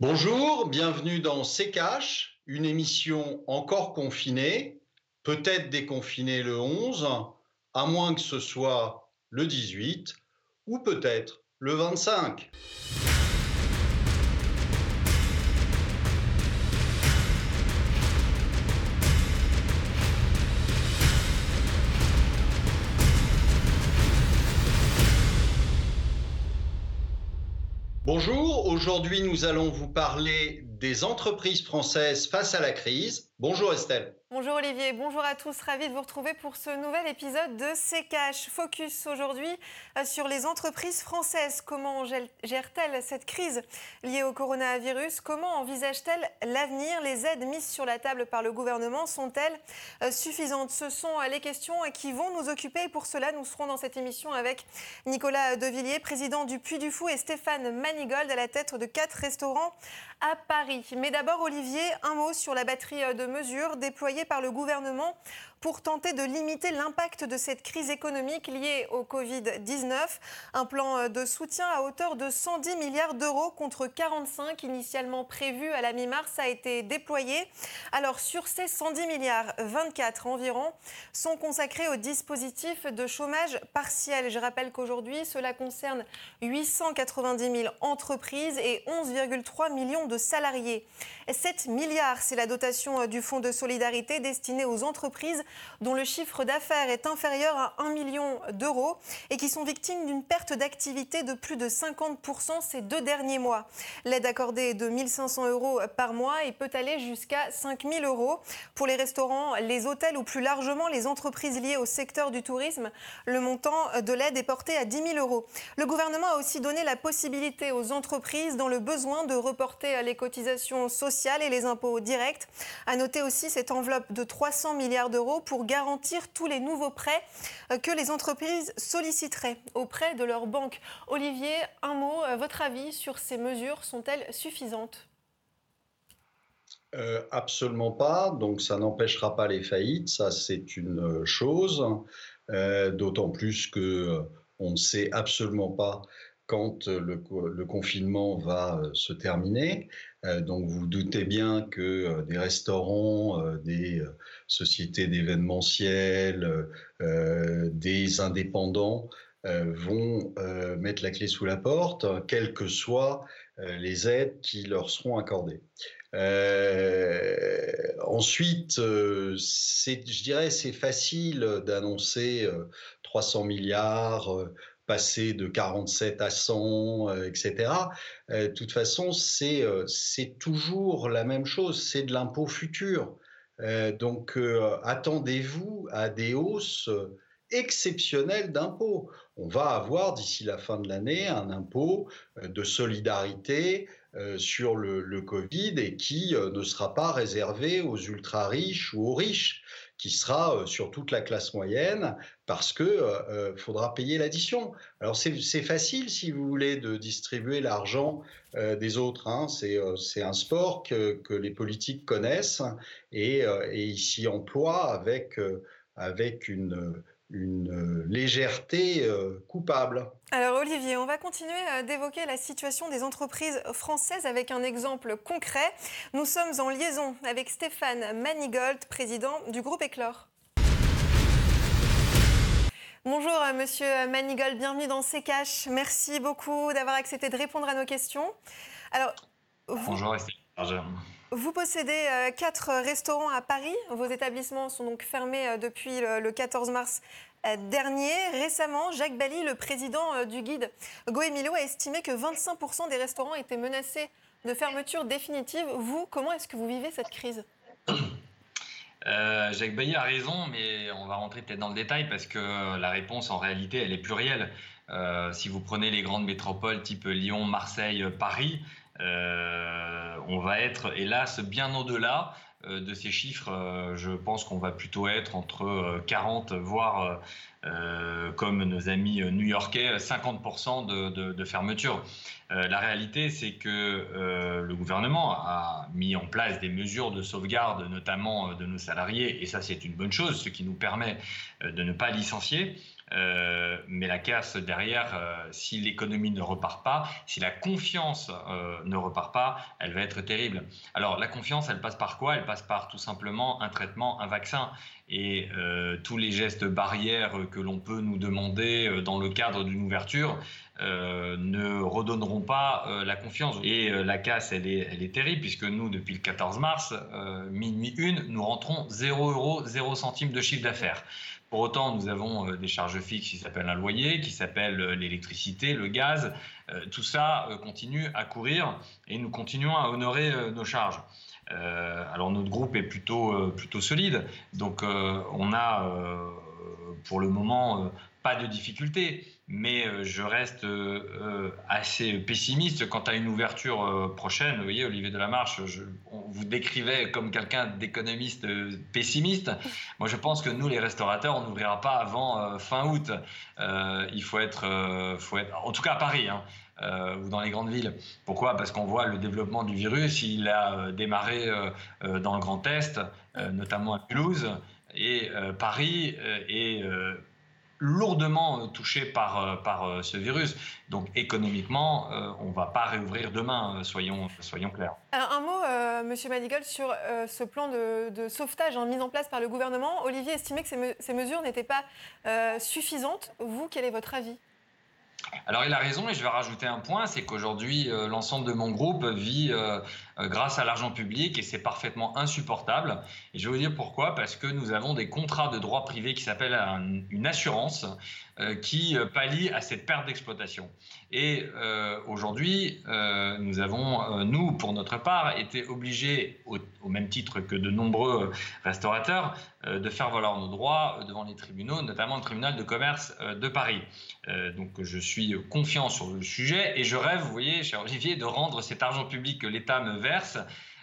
Bonjour, bienvenue dans C'est une émission encore confinée, peut-être déconfinée le 11, à moins que ce soit le 18 ou peut-être le 25. Bonjour, aujourd'hui nous allons vous parler des entreprises françaises face à la crise. Bonjour Estelle. Bonjour Olivier, bonjour à tous, ravi de vous retrouver pour ce nouvel épisode de C'est. Focus aujourd'hui euh, sur les entreprises françaises. Comment gèrent-elles cette crise liée au coronavirus? Comment envisagent-elles l'avenir? Les aides mises sur la table par le gouvernement sont-elles euh, suffisantes? Ce sont euh, les questions qui vont nous occuper pour cela nous serons dans cette émission avec Nicolas Devilliers, président du Puy du Fou et Stéphane Manigold à la tête de quatre restaurants à Paris. Mais d'abord Olivier, un mot sur la batterie de mesures déployées par le gouvernement pour tenter de limiter l'impact de cette crise économique liée au Covid-19. Un plan de soutien à hauteur de 110 milliards d'euros contre 45 initialement prévus à la mi-mars a été déployé. Alors sur ces 110 milliards, 24 environ sont consacrés au dispositif de chômage partiel. Je rappelle qu'aujourd'hui, cela concerne 890 000 entreprises et 11,3 millions de salariés. 7 milliards, c'est la dotation du Fonds de solidarité destinée aux entreprises dont le chiffre d'affaires est inférieur à 1 million d'euros et qui sont victimes d'une perte d'activité de plus de 50% ces deux derniers mois. L'aide accordée est de 1500 euros par mois et peut aller jusqu'à 5000 euros. Pour les restaurants, les hôtels ou plus largement les entreprises liées au secteur du tourisme, le montant de l'aide est porté à 10 000 euros. Le gouvernement a aussi donné la possibilité aux entreprises dans le besoin de reporter les cotisations sociales et les impôts directs. À noter aussi cette enveloppe de 300 milliards d'euros pour garantir tous les nouveaux prêts euh, que les entreprises solliciteraient auprès de leurs banques. Olivier, un mot, euh, votre avis sur ces mesures sont-elles suffisantes? Euh, absolument pas. Donc ça n'empêchera pas les faillites, ça c'est une chose. D'autant plus que on ne sait absolument pas quand le, confinement va se terminer. Donc vous doutez bien que des restaurants, des sociétés d'événementiel, des indépendants vont mettre la clé sous la porte, quelles que soient les aides qui leur seront accordées. ensuite, je dirais c'est facile d'annoncer 300 milliards, passer de 47 à 100, etc. Euh, de toute façon, euh, c'est toujours la même chose, c'est de l'impôt futur. Euh, donc, attendez-vous à des hausses exceptionnelles d'impôts. On va avoir d'ici la fin de l'année un impôt de solidarité sur le, Covid et qui ne sera pas réservé aux ultra riches ou aux riches qui sera euh, sur toute la classe moyenne parce que euh, euh, faudra payer l'addition. Alors c'est facile si vous voulez de distribuer l'argent des autres. Hein. C'est un sport que, que, les politiques connaissent et, et ils s'y emploient avec avec une une légèreté coupable. Alors Olivier, on va continuer d'évoquer la situation des entreprises françaises avec un exemple concret. Nous sommes en liaison avec Stéphane Manigold, président du groupe Éclore. Bonjour euh, Monsieur Manigold, bienvenue dans C Merci beaucoup d'avoir accepté de répondre à nos questions. Alors, Bonjour Vous possédez euh, quatre restaurants à Paris. Vos établissements sont donc fermés euh, depuis le 14 mars euh, dernier. Récemment, Jacques Bally, le président du guide Goemilo, a estimé que 25% des restaurants étaient menacés de fermeture définitive. Vous, comment est-ce que vous vivez cette crise? Jacques Bailly a raison, mais on va rentrer peut-être dans le détail parce que la réponse en réalité elle est plurielle. si vous prenez les grandes métropoles type Lyon, Marseille, Paris, euh, on va être, hélas, bien au-delà euh, de ces chiffres. Euh, je pense qu'on va plutôt être entre 40, voire comme nos amis new-yorkais, 50% de, de, fermeture. la réalité, c'est que le gouvernement a mis en place des mesures de sauvegarde, notamment de nos salariés, et ça c'est une bonne chose, ce qui nous permet de ne pas licencier. Euh, mais la casse derrière, euh, si l'économie ne repart pas, si la confiance euh, ne repart pas, elle va être terrible. Alors la confiance, elle passe par quoi? Elle passe par tout simplement un traitement, un vaccin. Et tous les gestes barrières que l'on peut nous demander dans le cadre d'une ouverture ne redonneront pas la confiance. Et la casse, elle est, terrible, puisque nous, depuis le 14 mars, minuit une, nous rentrons 0 euros, 0 centimes de chiffre d'affaires. Pour autant, nous avons euh, des charges fixes qui s'appellent un loyer, qui s'appellent euh, l'électricité, le gaz. Euh, tout ça continue à courir et nous continuons à honorer nos charges. Alors notre groupe est plutôt, plutôt solide, donc on a pour le moment pas de difficultés mais euh, je reste euh, euh, assez pessimiste quant à une ouverture prochaine. Vous voyez, Olivier Delamarche, je, on vous décrivait comme quelqu'un d'économiste pessimiste. Moi, je pense que nous, les restaurateurs, on n'ouvrira pas avant fin août. il faut être, faut être, en tout cas à Paris. Hein, ou dans les grandes villes. Pourquoi? Parce qu'on voit le développement du virus, il a démarré dans le Grand Est, notamment à Toulouse, et Paris est lourdement euh, touché par, euh, par euh, ce virus. Donc économiquement, on ne va pas réouvrir demain, soyons, soyons clairs. Un mot, Monsieur Manigold, sur ce plan de, sauvetage mis en place par le gouvernement. Olivier estimait que ces mesures n'étaient pas suffisantes. Vous, quel est votre avis? Alors il a raison et je vais rajouter un point, c'est qu'aujourd'hui l'ensemble de mon groupe vit grâce à l'argent public et c'est parfaitement insupportable. Et je vais vous dire pourquoi, parce que nous avons des contrats de droit privé qui s'appellent une assurance euh, qui euh, pallie à cette perte d'exploitation. Et euh, aujourd'hui, nous avons, nous, pour notre part, été obligés, au, même titre que de nombreux restaurateurs, de faire valoir nos droits devant les tribunaux, notamment le tribunal de commerce de Paris. donc je suis confiant sur le sujet et je rêve, vous voyez, cher Olivier, de rendre cet argent public que l'État me verse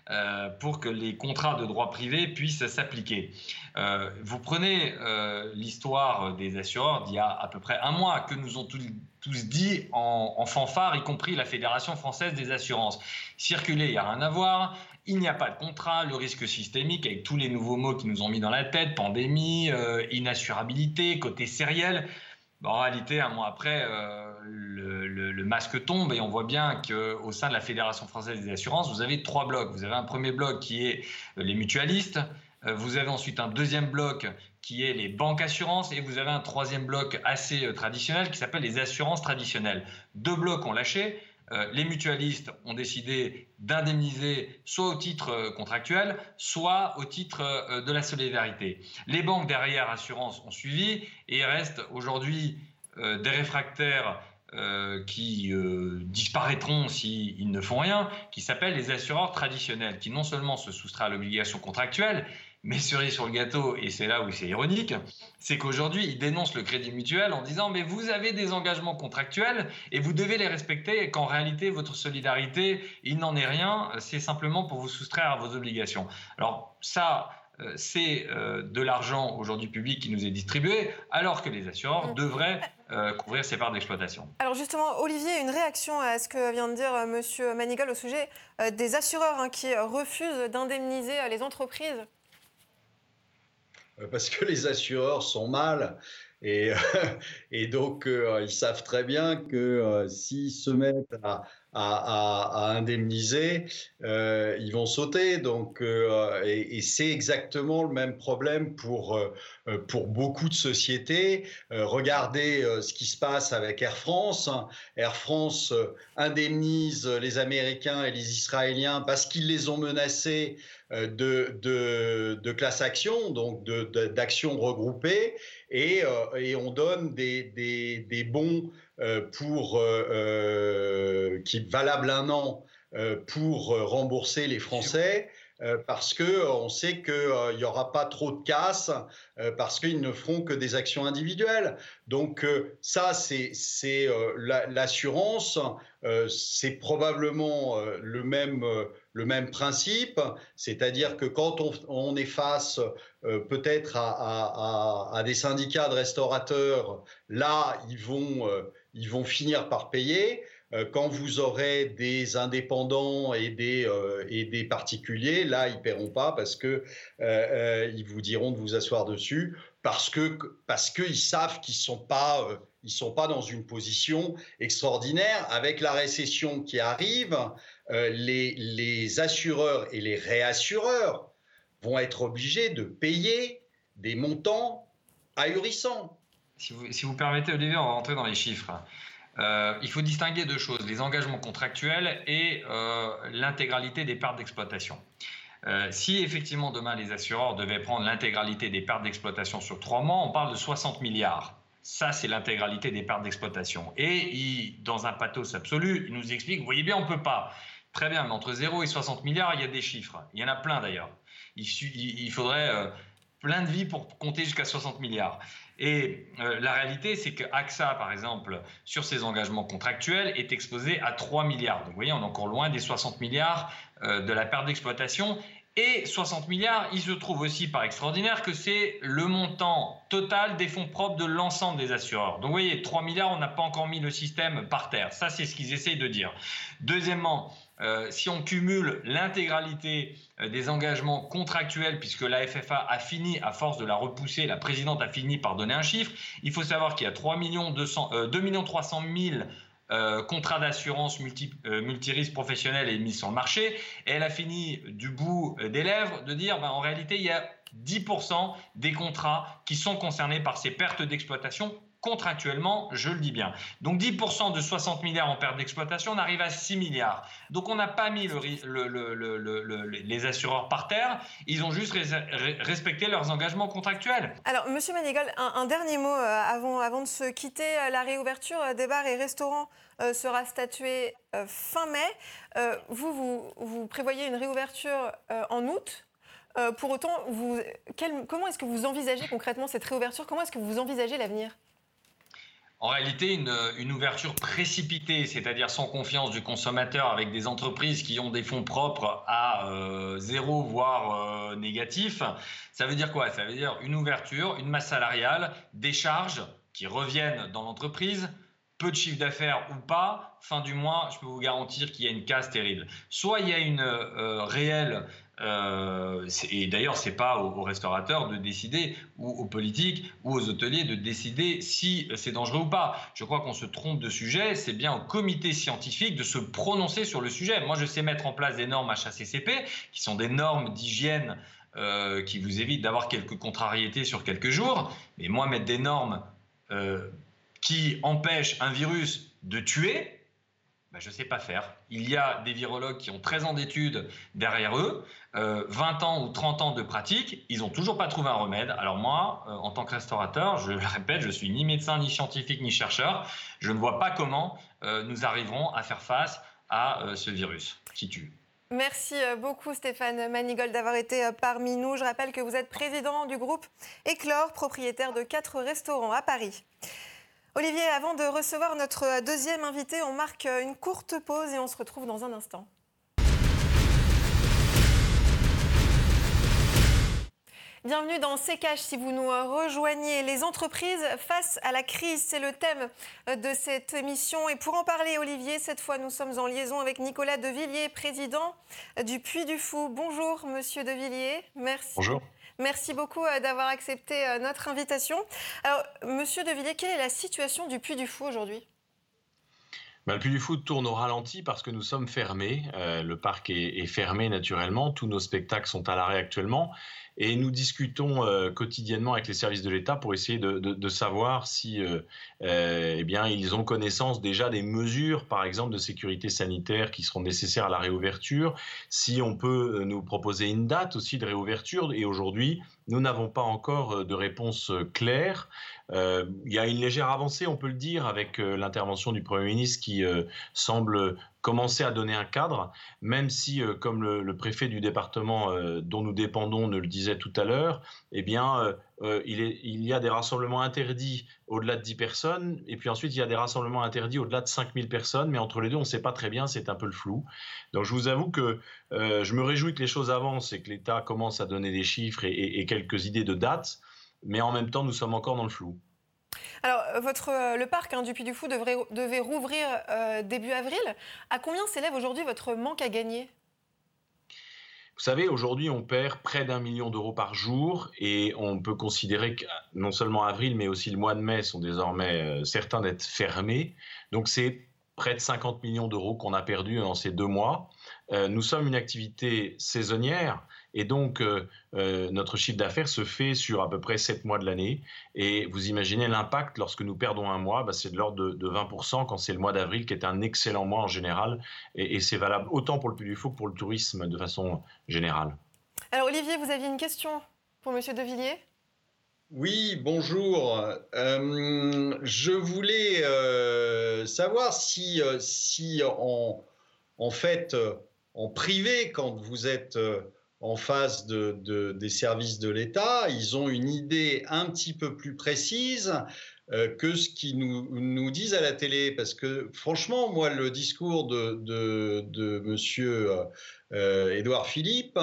euh, pour que les contrats de droit privé puissent s'appliquer. Euh, vous prenez euh, l'histoire des assureurs d'il y a à peu près un mois que nous ont tous, dit en, fanfare, y compris la Fédération française des assurances. Circuler, il n'y a rien à voir. Il n'y a pas de contrat, le risque systémique avec tous les nouveaux mots qui nous ont mis dans la tête, pandémie, inassurabilité, côté sériel. En réalité, un mois après, le, masque tombe et on voit bien qu'au sein de la Fédération française des assurances, vous avez trois blocs. Vous avez un premier bloc qui est euh, les mutualistes, euh, vous avez ensuite un deuxième bloc qui est les banques assurances et vous avez un troisième bloc assez euh, traditionnel qui s'appelle les assurances traditionnelles. Deux blocs ont lâché. Les mutualistes ont décidé d'indemniser soit au titre contractuel, soit au titre de la solidarité. Les banques derrière assurances ont suivi et il reste aujourd'hui des réfractaires euh, qui euh, disparaîtront s'ils ne font rien, qui s'appellent les assureurs traditionnels, qui non seulement se soustraient à l'obligation contractuelle, mais cerise sur le gâteau, et c'est là où c'est ironique, c'est qu'aujourd'hui, ils dénoncent le crédit mutuel en disant Mais vous avez des engagements contractuels et vous devez les respecter, et qu'en réalité, votre solidarité, il n'en est rien, c'est simplement pour vous soustraire à vos obligations. Alors, ça, euh, c'est de l'argent aujourd'hui public qui nous est distribué, alors que les assureurs mmh. devraient euh, couvrir ses parts d'exploitation. Alors justement, Olivier, une réaction à ce que vient de dire euh, M. Manigal au sujet euh, des assureurs hein, qui refusent d'indemniser les entreprises Parce que les assureurs sont mal. Et, et donc, ils savent très bien que s'ils se mettent à, indemniser, euh, ils vont sauter. Donc, euh, et, c'est exactement le même problème pour, euh, pour beaucoup de sociétés. regardez ce qui se passe avec Air France. Air France indemnise les Américains et les Israéliens parce qu'ils les ont menacés de, de, de class action, donc d'actions regroupées, et, et, on donne des, des, des bons euh, pour, euh, euh, qui est valable un an pour rembourser les Français. Parce que on sait qu'il n'y aura pas trop de casse, parce qu'ils ne feront que des actions individuelles. Donc ça, c'est l'assurance, c'est probablement le même principe, c'est-à-dire que quand on, est face peut-être à, des syndicats de restaurateurs, là, ils vont finir par payer. Quand vous aurez des indépendants et des, des particuliers, là, ils paieront pas parce que ils vous diront de vous asseoir dessus parce que parce qu'ils savent qu'ils sont pas sont pas dans une position extraordinaire avec la récession qui arrive. les, les assureurs et les réassureurs vont être obligés de payer des montants ahurissants. Si vous, si vous permettez, Olivier, on va rentrer dans les chiffres. Euh, il faut distinguer deux choses, les engagements contractuels et euh, l'intégralité des pertes d'exploitation. Euh, si effectivement demain les assureurs devaient prendre l'intégralité des pertes d'exploitation sur trois mois, on parle de 60 milliards. Ça, c'est l'intégralité des pertes d'exploitation. Et dans un pathos absolu, il nous explique, vous voyez bien, on ne peut pas. Très bien, mais entre 0 et 60 milliards, il y a des chiffres. Il y en a plein d'ailleurs. Il, il, faudrait plein de vies pour compter jusqu'à 60 milliards. Et euh, la réalité, c'est que AXA, par exemple, sur ses engagements contractuels, est exposé à 3 milliards. Donc vous voyez, on est encore loin des 60 milliards euh, de la perte d'exploitation. Et 60 milliards, il se trouve aussi par extraordinaire que c'est le montant total des fonds propres de l'ensemble des assureurs. Donc vous voyez, 3 milliards, on n'a pas encore mis le système par terre. Ça, c'est ce qu'ils essayent de dire. Deuxièmement, euh, si on cumule l'intégralité des engagements contractuels, puisque la FFA a fini, à force de la repousser, la présidente a fini par donner un chiffre, il faut savoir qu'il y a 3 millions 200, 2 300 000 contrats d'assurance euh, multirisques professionnels et mis sur le marché. Et elle a fini du bout des lèvres de dire, ben, en réalité, il y a 10% des contrats qui sont concernés par ces pertes d'exploitation contractuellement, je le dis bien. Donc 10% de 60 milliards en perte d'exploitation, on arrive à 6 milliards. Donc on n'a pas mis les assureurs par terre, ils ont juste respecté leurs engagements contractuels. Alors Monsieur Manigal, un, dernier mot euh, avant, de se quitter. Euh, la réouverture euh, des bars et restaurants sera statuée fin mai. vous, vous, prévoyez une réouverture en août pour autant, comment est-ce que vous envisagez concrètement cette réouverture? Comment est-ce que vous envisagez l'avenir? En réalité, une, ouverture précipitée, c'est-à-dire sans confiance du consommateur avec des entreprises qui ont des fonds propres à euh, zéro, voire euh, négatif, ça veut dire quoi? Ça veut dire une ouverture, une masse salariale, des charges qui reviennent dans l'entreprise, peu de chiffre d'affaires ou pas, fin du mois, je peux vous garantir qu'il y a une casse terrible. Soit il y a une euh, réelle euh, et d'ailleurs, ce n'est pas aux, restaurateurs de décider, ou aux politiques, ou aux hôteliers de décider si c'est dangereux ou pas. Je crois qu'on se trompe de sujet. C'est bien au comité scientifique de se prononcer sur le sujet. Moi, je sais mettre en place des normes HACCP, qui sont des normes d'hygiène euh, qui vous évitent d'avoir quelques contrariétés sur quelques jours. Mais moi, mettre des normes qui empêchent un virus de tuer, ben, je ne sais pas faire. Il y a des virologues qui ont 13 ans d'études derrière eux, 20 euh, ans ou 30 ans de pratique, ils n'ont toujours pas trouvé un remède. Alors moi, euh, en tant que restaurateur, je le répète, je suis ni médecin, ni scientifique, ni chercheur. Je ne vois pas comment euh, nous arriverons à faire face à ce virus qui tue. Merci beaucoup Stéphane Manigold d'avoir été parmi nous. Je rappelle que vous êtes président du groupe Éclore, propriétaire de quatre restaurants à Paris. Olivier, avant de recevoir notre deuxième invité, on marque une courte pause et on se retrouve dans un instant. Bienvenue dans CKH si vous nous rejoignez. Les entreprises face à la crise, c'est le thème de cette émission. Et pour en parler, Olivier, cette fois nous sommes en liaison avec Nicolas Devilliers, président du Puy du Fou. Bonjour Monsieur Devilliers, merci. Bonjour. Merci beaucoup euh, d'avoir accepté euh, notre invitation. Alors, Monsieur Devilliers, quelle est la situation du Puy du Fou aujourd'hui? Ben, le Puy du Fou tourne au ralenti parce que nous sommes fermés. Euh, le parc est, fermé naturellement. Tous nos spectacles sont à l'arrêt actuellement. Et nous discutons quotidiennement avec les services de l'État pour essayer de, savoir si eh bien, ils ont connaissance déjà des mesures, par exemple, de sécurité sanitaire qui seront nécessaires à la réouverture, si on peut nous proposer une date aussi de réouverture. Et aujourd'hui, nous n'avons pas encore de réponse claire. Euh, il y a une légère avancée, on peut le dire, avec euh, l'intervention du Premier ministre qui euh, semble commencer à donner un cadre, même si, comme le, préfet du département dont nous dépendons ne le disait tout à l'heure, eh bien, il, il, y a des rassemblements interdits au-delà de 10 personnes, et puis ensuite il y a des rassemblements interdits au-delà de 5000 personnes, mais entre les deux, on ne sait pas très bien, c'est un peu le flou. Donc je vous avoue que je me réjouis que les choses avancent et que l'État commence à donner des chiffres et quelques idées de dates mais en même temps, nous sommes encore dans le flou. Alors, votre, le parc hein, du Puy du Fou devait rouvrir début avril. À combien s'élève aujourd'hui votre manque à gagner? Vous savez, aujourd'hui, on perd près d'un million d'euros par jour et on peut considérer que non seulement avril, mais aussi le mois de mai sont désormais certains d'être fermés. Donc, c'est près de 50 millions d'euros qu'on a perdu dans ces deux mois. Euh, nous sommes une activité saisonnière et donc euh, euh, notre chiffre d'affaires se fait sur à peu près 7 mois de l'année. Et vous imaginez l'impact lorsque nous perdons un mois, bah, c'est de l'ordre de, 20% quand c'est le mois d'avril qui est un excellent mois en général. Et, c'est valable autant pour le Puy du Fou que pour le tourisme de façon générale. Alors Olivier, vous aviez une question pour Monsieur Devilliers oui, bonjour. Euh, je voulais euh, savoir si, si en, en, fait, en privé, quand vous êtes en face de, des services de l'État, ils ont une idée un petit peu plus précise que ce qu'ils nous, nous, disent à la télé. Parce que franchement, moi, le discours de, de, de monsieur Édouard Philippe,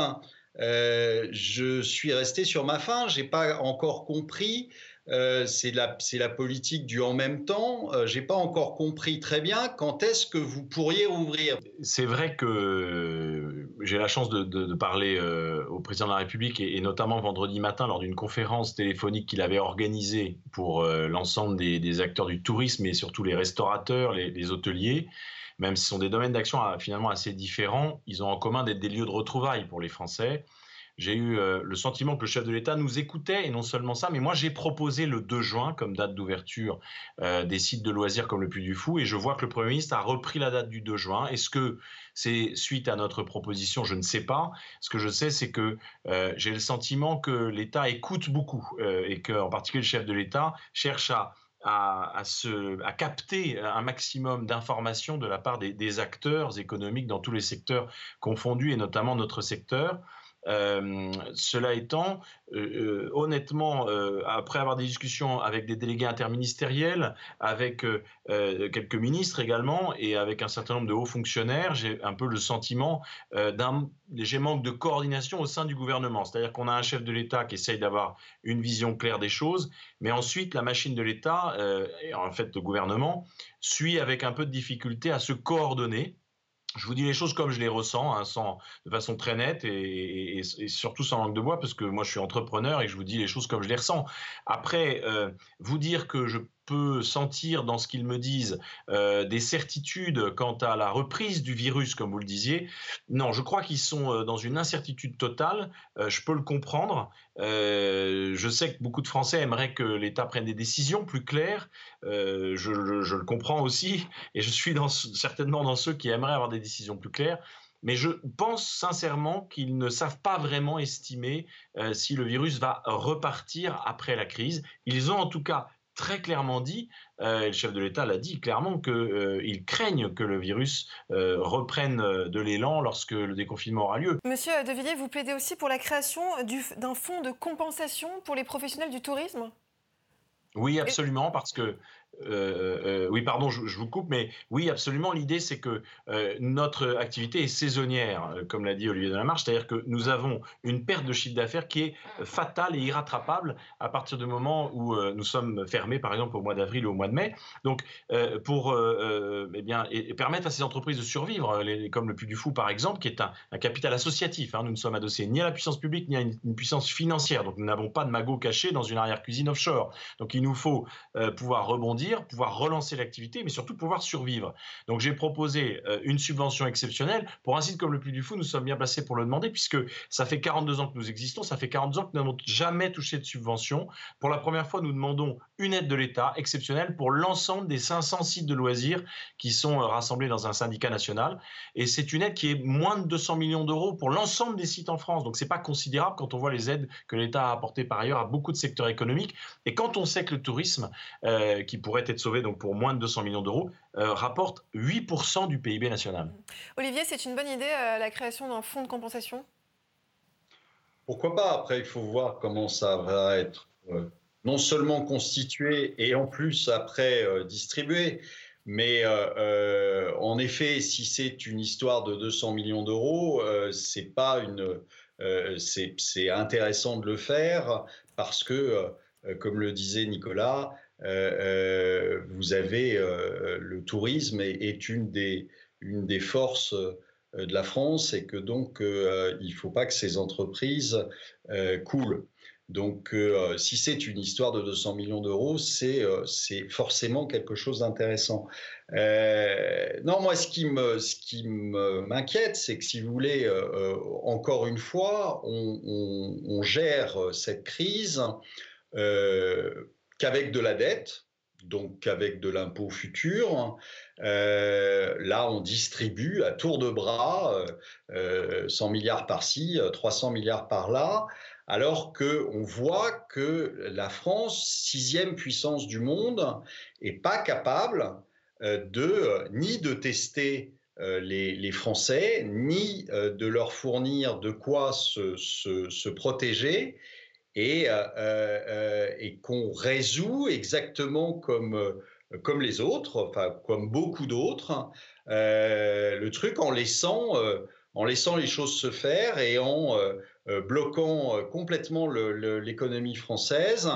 euh, je suis resté sur ma faim, j'ai pas encore compris. Euh, c'est la, politique du en même temps. Euh, j'ai pas encore compris très bien quand est-ce que vous pourriez rouvrir. C'est vrai que j'ai la chance de, parler au président de la République et, notamment vendredi matin lors d'une conférence téléphonique qu'il avait organisée pour l'ensemble des, acteurs du tourisme et surtout les restaurateurs, les, les hôteliers même si ce sont des domaines d'action finalement assez différents, ils ont en commun d'être des lieux de retrouvailles pour les Français. J'ai eu euh, le sentiment que le chef de l'État nous écoutait, et non seulement ça, mais moi j'ai proposé le 2 juin comme date d'ouverture euh, des sites de loisirs comme le Puy du Fou, et je vois que le Premier ministre a repris la date du 2 juin. Est-ce que c'est suite à notre proposition? Je ne sais pas. Ce que je sais, c'est que euh, j'ai le sentiment que l'État écoute beaucoup, et qu'en particulier le chef de l'État cherche à à, à, capter un maximum d'informations de la part des, acteurs économiques dans tous les secteurs confondus, et notamment notre secteur. Euh, cela étant, euh, euh, honnêtement, après avoir des discussions avec des délégués interministériels, avec quelques ministres également, et avec un certain nombre de hauts fonctionnaires, j'ai un peu le sentiment d'un léger manque de coordination au sein du gouvernement. C'est-à-dire qu'on a un chef de l'État qui essaye d'avoir une vision claire des choses, mais ensuite la machine de l'État, en fait le gouvernement, suit avec un peu de difficulté à se coordonner je vous dis les choses comme je les ressens, hein, sans, de façon très nette et, surtout sans langue de bois, parce que moi je suis entrepreneur et je vous dis les choses comme je les ressens. Après, euh, vous dire que je peut sentir dans ce qu'ils me disent euh, des certitudes quant à la reprise du virus, comme vous le disiez. Non, je crois qu'ils sont euh, dans une incertitude totale. Euh, je peux le comprendre. je sais que beaucoup de Français aimeraient que l'État prenne des décisions plus claires. Je, le comprends aussi, et je suis certainement dans ceux qui aimeraient avoir des décisions plus claires. Mais je pense sincèrement qu'ils ne savent pas vraiment estimer si le virus va repartir après la crise. Ils ont en tout cas très clairement dit, euh, le chef de l'État l'a dit clairement, qu'ils euh, craignent que le virus euh, reprenne de l'élan lorsque le déconfinement aura lieu. Monsieur De Villiers, vous plaidez aussi pour la création d'un fonds de compensation pour les professionnels du tourisme? Oui, absolument, parce que euh, euh, oui, pardon, je, vous coupe, mais oui, absolument. L'idée, c'est que euh, notre activité est saisonnière, comme l'a dit Olivier Delamarche, c'est-à-dire que nous avons une perte de chiffre d'affaires qui est fatale et irrattrapable à partir du moment où nous sommes fermés, par exemple, au mois d'avril ou au mois de mai. Donc, pour eh bien, et, permettre à ces entreprises de survivre, les, comme le Puy du Fou, par exemple, qui est un, capital associatif, hein, nous ne sommes adossés ni à la puissance publique ni à une, une puissance financière. Donc, nous n'avons pas de magot caché dans une arrière-cuisine offshore. Donc, il nous faut pouvoir rebondir pouvoir relancer l'activité, mais surtout pouvoir survivre. Donc j'ai proposé euh, une subvention exceptionnelle. Pour un site comme le Puy du Fou, nous sommes bien placés pour le demander, puisque ça fait 42 ans que nous existons, ça fait 42 ans que nous n'avons jamais touché de subvention. Pour la première fois, nous demandons une aide de l'État exceptionnelle pour l'ensemble des 500 sites de loisirs qui sont euh, rassemblés dans un syndicat national. Et c'est une aide qui est moins de 200 millions d'euros pour l'ensemble des sites en France. Donc c'est pas considérable quand on voit les aides que l'État a apportées par ailleurs à beaucoup de secteurs économiques. Et quand on sait que le tourisme, euh, qui pourrait pourrait être sauvé donc pour moins de 200 millions d'euros, euh, rapporte 8% du PIB national. Olivier, c'est une bonne idée euh, la création d'un fonds de compensation? Pourquoi pas? Après, il faut voir comment ça va être euh, non seulement constitué et en plus après distribué. Mais en effet, si c'est une histoire de 200 millions d'euros, c'est pas une, c'est intéressant de le faire parce que, comme le disait Nicolas, vous avez le tourisme est, une, des, forces de la France et que donc il ne faut pas que ces entreprises coulent. Donc, euh, si c'est une histoire de 200 millions d'euros, c'est euh, forcément quelque chose d'intéressant. Euh, non, moi, ce qui m'inquiète, c'est que si vous voulez, encore une fois, on, gère cette crise qu'avec de la dette, donc qu'avec de l'impôt futur. là, on distribue à tour de bras 100 milliards par-ci, 300 milliards par-là alors qu'on voit que la France, sixième puissance du monde, n'est pas capable euh, de euh, ni de tester euh, les, Français, ni de leur fournir de quoi se, protéger, et, qu'on résout exactement comme, comme les autres, enfin comme beaucoup d'autres, le truc en laissant, en laissant les choses se faire et en euh, bloquant euh, complètement l'économie française.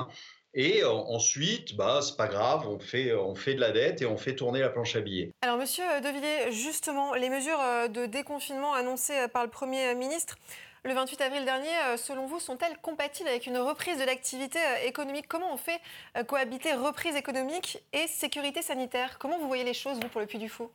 Et euh, ensuite, bah, c'est pas grave, on fait, on fait de la dette et on fait tourner la planche à billets. Alors, monsieur Devilliers, justement, les mesures de déconfinement annoncées par le Premier ministre le 28 avril dernier, selon vous, sont-elles compatibles avec une reprise de l'activité économique? Comment on fait cohabiter reprise économique et sécurité sanitaire? Comment vous voyez les choses, vous, pour le Puy du Fou?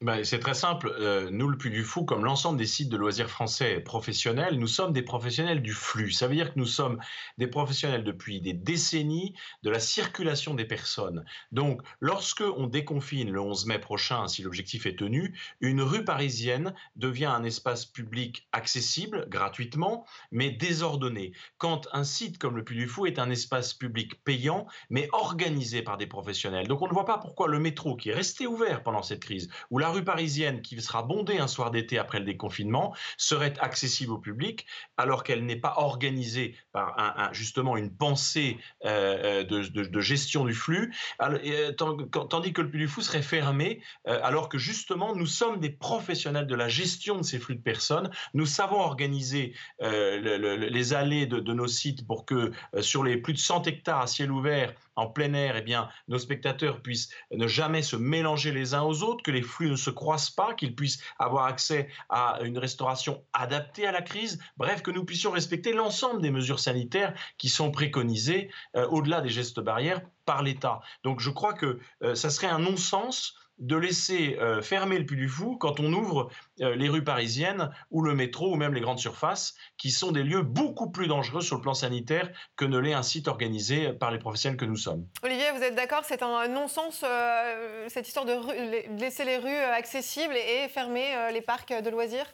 Bah, c'est très simple. Euh, nous, le Puy du Fou, comme l'ensemble des sites de loisirs français professionnels, nous sommes des professionnels du flux. Ça veut dire que nous sommes des professionnels depuis des décennies de la circulation des personnes. Donc, lorsque on déconfine le 11 mai prochain, si l'objectif est tenu, une rue parisienne devient un espace public accessible gratuitement, mais désordonné. Quand un site comme le Puy du Fou est un espace public payant, mais organisé par des professionnels. Donc, on ne voit pas pourquoi le métro, qui est resté ouvert pendant cette crise, ou la la rue parisienne, qui sera bondée un soir d'été après le déconfinement, serait accessible au public, alors qu'elle n'est pas organisée par justement une pensée euh, de, gestion du flux, euh, tandis que le Puy du Fou serait fermé, euh, alors que justement nous sommes des professionnels de la gestion de ces flux de personnes. Nous savons organiser les allées de, nos sites pour que sur les plus de 100 hectares à ciel ouvert, en plein air, eh bien, nos spectateurs puissent ne jamais se mélanger les uns aux autres, que les flux ne se croisent pas, qu'ils puissent avoir accès à une restauration adaptée à la crise, bref, que nous puissions respecter l'ensemble des mesures sanitaires qui sont préconisées euh, au-delà des gestes barrières par l'État. Donc je crois que euh, ça serait un non-sens de laisser euh, fermer le Puy du Fou quand on ouvre euh, les rues parisiennes ou le métro ou même les grandes surfaces, qui sont des lieux beaucoup plus dangereux sur le plan sanitaire que ne l'est un site organisé par les professionnels que nous sommes. Olivier, vous êtes d'accord C'est un non-sens, euh, cette histoire de, laisser les rues accessibles et fermer les parcs de loisirs?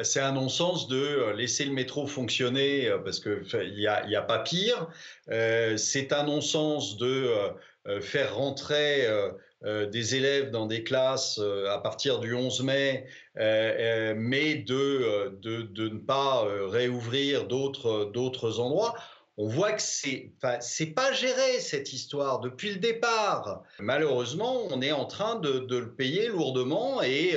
C'est un non-sens de laisser le métro fonctionner parce qu'il n'y a, y a, pas pire. c'est un non-sens de faire rentrer euh, des élèves dans des classes euh, à partir du 11 mai, euh, mais de, de, ne pas réouvrir d'autres endroits on voit que c'est c'est pas géré cette histoire depuis le départ. Malheureusement, on est en train de, le payer lourdement et,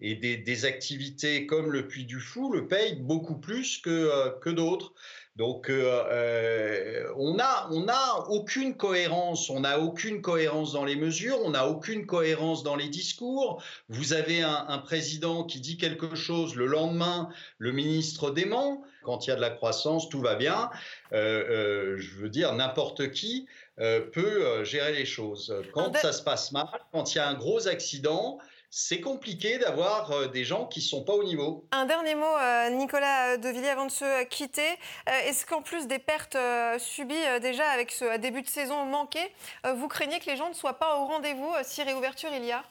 et des, activités comme le Puy du Fou le payent beaucoup plus que, que d'autres. Donc, euh, euh, on n'a on a aucune cohérence, on n'a aucune cohérence dans les mesures, on n'a aucune cohérence dans les discours. Vous avez un, président qui dit quelque chose, le lendemain, le ministre dément. Quand il y a de la croissance, tout va bien. Euh, je veux dire, n'importe qui peut gérer les choses. Quand ça se passe mal, quand il y a un gros accident, c'est compliqué d'avoir euh, des gens qui ne sont pas au niveau. Un dernier mot, euh, Nicolas Devilliers, avant de se quitter. Euh, est-ce qu'en plus des pertes subies déjà avec ce début de saison manqué, vous craignez que les gens ne soient pas au rendez-vous si réouverture il y a?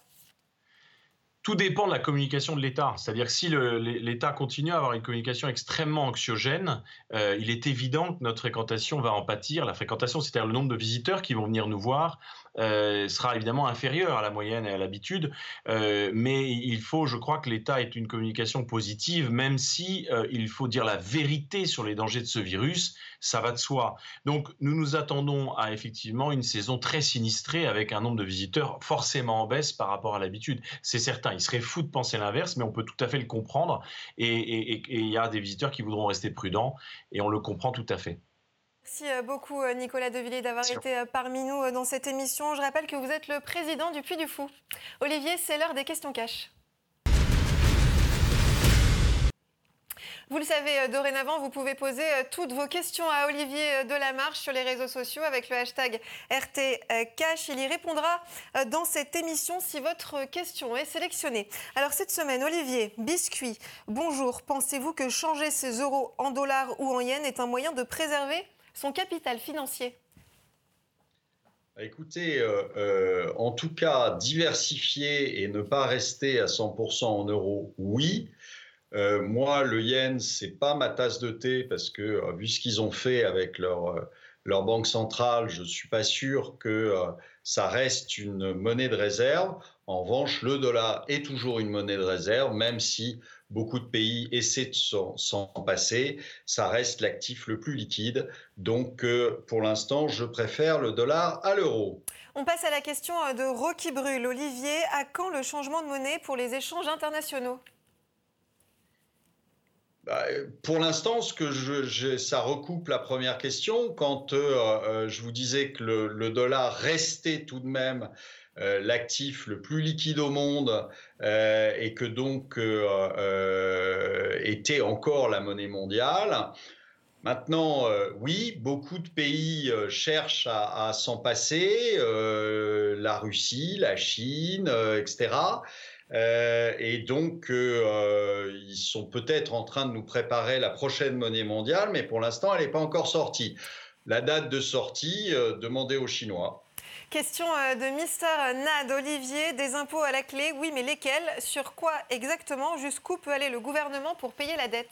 Tout dépend de la communication de l'État. C'est-à-dire que si l'État continue à avoir une communication extrêmement anxiogène, il est évident que notre fréquentation va en pâtir. La fréquentation, c'est-à-dire le nombre de visiteurs qui vont venir nous voir, euh, sera évidemment inférieur à la moyenne et à l'habitude, euh, mais il faut, je crois, que l'État ait une communication positive, même si euh, il faut dire la vérité sur les dangers de ce virus, ça va de soi. Donc nous nous attendons à effectivement une saison très sinistrée avec un nombre de visiteurs forcément en baisse par rapport à l'habitude. C'est certain, il serait fou de penser l'inverse, mais on peut tout à fait le comprendre, et il y a des visiteurs qui voudront rester prudents, et on le comprend tout à fait. Merci beaucoup Nicolas Devilliers d'avoir été parmi nous dans cette émission. Je rappelle que vous êtes le président du Puy du Fou. Olivier, c'est l'heure des questions cash. Vous le savez, euh, dorénavant, vous pouvez poser euh, toutes vos questions à Olivier euh, Delamarche sur les réseaux sociaux avec le hashtag RTCash. Il y répondra dans cette émission si votre question est sélectionnée. Alors cette semaine, Olivier, biscuit, bonjour. Pensez-vous que changer ses euros en dollars ou en yens est un moyen de préserver son capital financier Écoutez, en tout cas, diversifier et ne pas rester à 100% en euros, oui. Euh, moi, le yen, c'est pas ma tasse de thé parce que euh, vu ce qu'ils ont fait avec leur, euh, leur banque centrale, je suis pas sûr que ça reste une monnaie de réserve. En revanche, le dollar est toujours une monnaie de réserve, même si beaucoup de pays essaient de s'en passer. Ça reste l'actif le plus liquide. Donc, pour l'instant, je préfère le dollar à l'euro. On passe à la question de Rocky Brûle. Olivier, à quand le changement de monnaie pour les échanges internationaux? Pour l'instant, ça recoupe la première question. Quand euh, euh, je vous disais que le, dollar restait tout de même euh, l'actif le plus liquide au monde et que donc était encore la monnaie mondiale. Maintenant, oui, beaucoup de pays cherchent à s'en passer, la Russie, la Chine, etc. Euh, et donc, euh, euh, ils sont peut-être en train de nous préparer la prochaine monnaie mondiale, mais pour l'instant, elle n'est pas encore sortie. La date de sortie, demandez aux Chinois. Question de Mister Nad Olivier, des impôts à la clé, oui, mais lesquels? Sur quoi exactement? Jusqu'où peut aller le gouvernement pour payer la dette?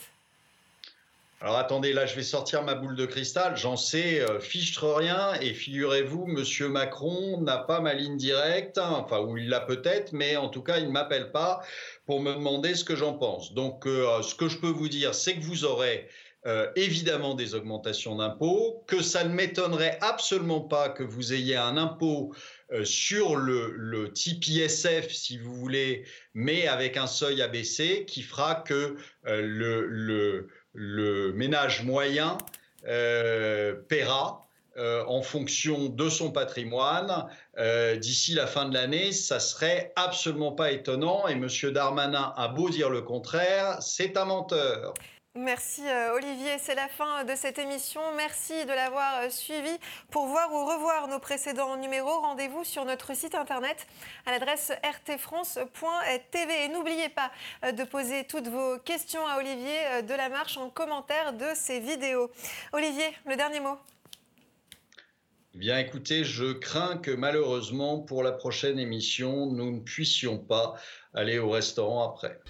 Alors attendez, là je vais sortir ma boule de cristal, j'en sais euh, fichtre rien. Et figurez-vous, Monsieur Macron n'a pas ma ligne directe, enfin ou il l'a peut-être, mais en tout cas il ne m'appelle pas pour me demander ce que j'en pense. Donc euh, ce que je peux vous dire, c'est que vous aurez euh, évidemment des augmentations d'impôts, que ça ne m'étonnerait absolument pas que vous ayez un impôt sur le, type ISF, si vous voulez, mais avec un seuil abaissé qui fera que le le ménage moyen euh, paiera euh, en fonction de son patrimoine euh, d'ici la fin de l'année. Ça serait absolument pas étonnant. Et M. Darmanin a beau dire le contraire, c'est un menteur. Merci euh, Olivier, c'est la fin de cette émission. Merci de l'avoir euh, suivi. Pour voir ou revoir nos précédents numéros, rendez-vous sur notre site internet à l'adresse rtfrance.tv. Et n'oubliez pas euh, de poser toutes vos questions à Olivier de la Marche en commentaire de ces vidéos. Olivier, le dernier mot. Bien écoutez, je crains que malheureusement pour la prochaine émission, nous ne puissions pas aller au restaurant après.